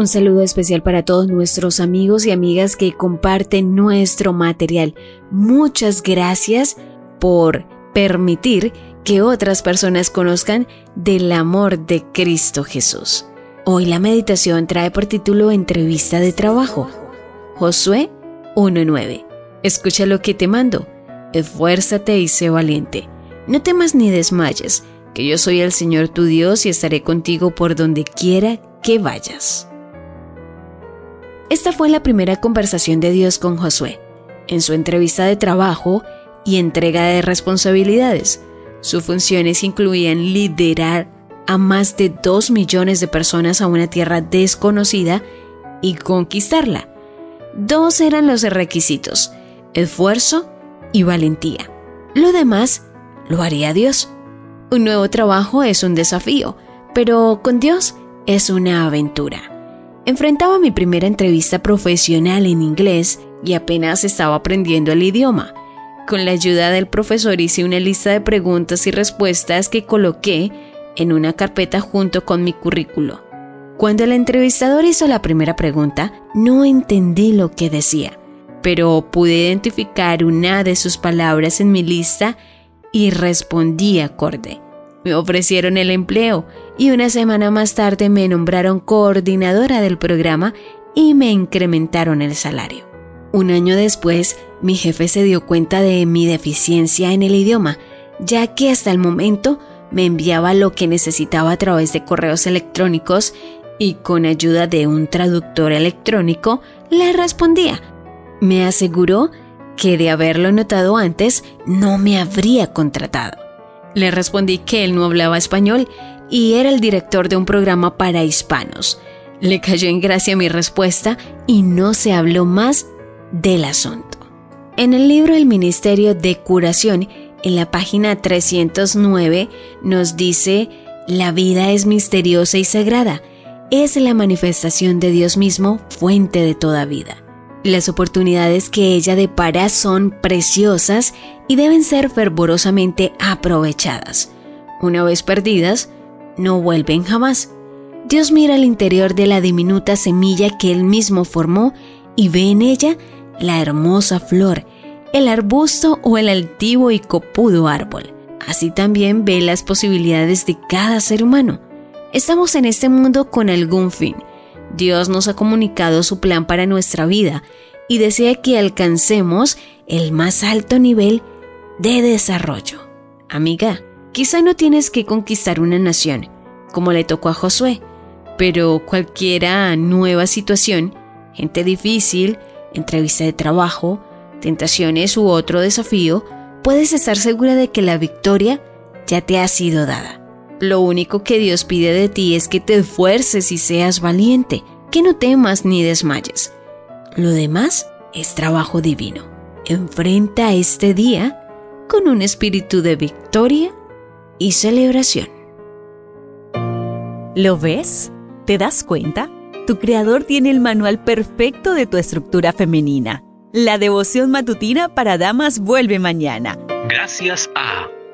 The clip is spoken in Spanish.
Un saludo especial para todos nuestros amigos y amigas que comparten nuestro material. Muchas gracias por permitir que otras personas conozcan del amor de Cristo Jesús. Hoy la meditación trae por título Entrevista de trabajo. Josué 1.9. Escucha lo que te mando. Esfuérzate y sé valiente. No temas ni desmayes, que yo soy el Señor tu Dios y estaré contigo por donde quiera que vayas. Esta fue la primera conversación de Dios con Josué, en su entrevista de trabajo y entrega de responsabilidades. Sus funciones incluían liderar a más de dos millones de personas a una tierra desconocida y conquistarla. Dos eran los requisitos, esfuerzo y valentía. Lo demás lo haría Dios. Un nuevo trabajo es un desafío, pero con Dios es una aventura. Enfrentaba mi primera entrevista profesional en inglés y apenas estaba aprendiendo el idioma. Con la ayuda del profesor hice una lista de preguntas y respuestas que coloqué en una carpeta junto con mi currículo. Cuando el entrevistador hizo la primera pregunta, no entendí lo que decía, pero pude identificar una de sus palabras en mi lista y respondí acorde. Me ofrecieron el empleo y una semana más tarde me nombraron coordinadora del programa y me incrementaron el salario. Un año después, mi jefe se dio cuenta de mi deficiencia en el idioma, ya que hasta el momento me enviaba lo que necesitaba a través de correos electrónicos y con ayuda de un traductor electrónico le respondía. Me aseguró que de haberlo notado antes no me habría contratado. Le respondí que él no hablaba español y era el director de un programa para hispanos. Le cayó en gracia mi respuesta y no se habló más del asunto. En el libro El Ministerio de Curación, en la página 309, nos dice, la vida es misteriosa y sagrada, es la manifestación de Dios mismo, fuente de toda vida. Las oportunidades que ella depara son preciosas y deben ser fervorosamente aprovechadas. Una vez perdidas, no vuelven jamás. Dios mira al interior de la diminuta semilla que Él mismo formó y ve en ella la hermosa flor, el arbusto o el altivo y copudo árbol. Así también ve las posibilidades de cada ser humano. Estamos en este mundo con algún fin, Dios nos ha comunicado su plan para nuestra vida y desea que alcancemos el más alto nivel de desarrollo. Amiga, quizá no tienes que conquistar una nación, como le tocó a Josué, pero cualquiera nueva situación, gente difícil, entrevista de trabajo, tentaciones u otro desafío, puedes estar segura de que la victoria ya te ha sido dada. Lo único que Dios pide de ti es que te esfuerces y seas valiente, que no temas ni desmayes. Lo demás es trabajo divino. Enfrenta este día con un espíritu de victoria y celebración. ¿Lo ves? ¿Te das cuenta? Tu creador tiene el manual perfecto de tu estructura femenina. La devoción matutina para damas vuelve mañana. Gracias a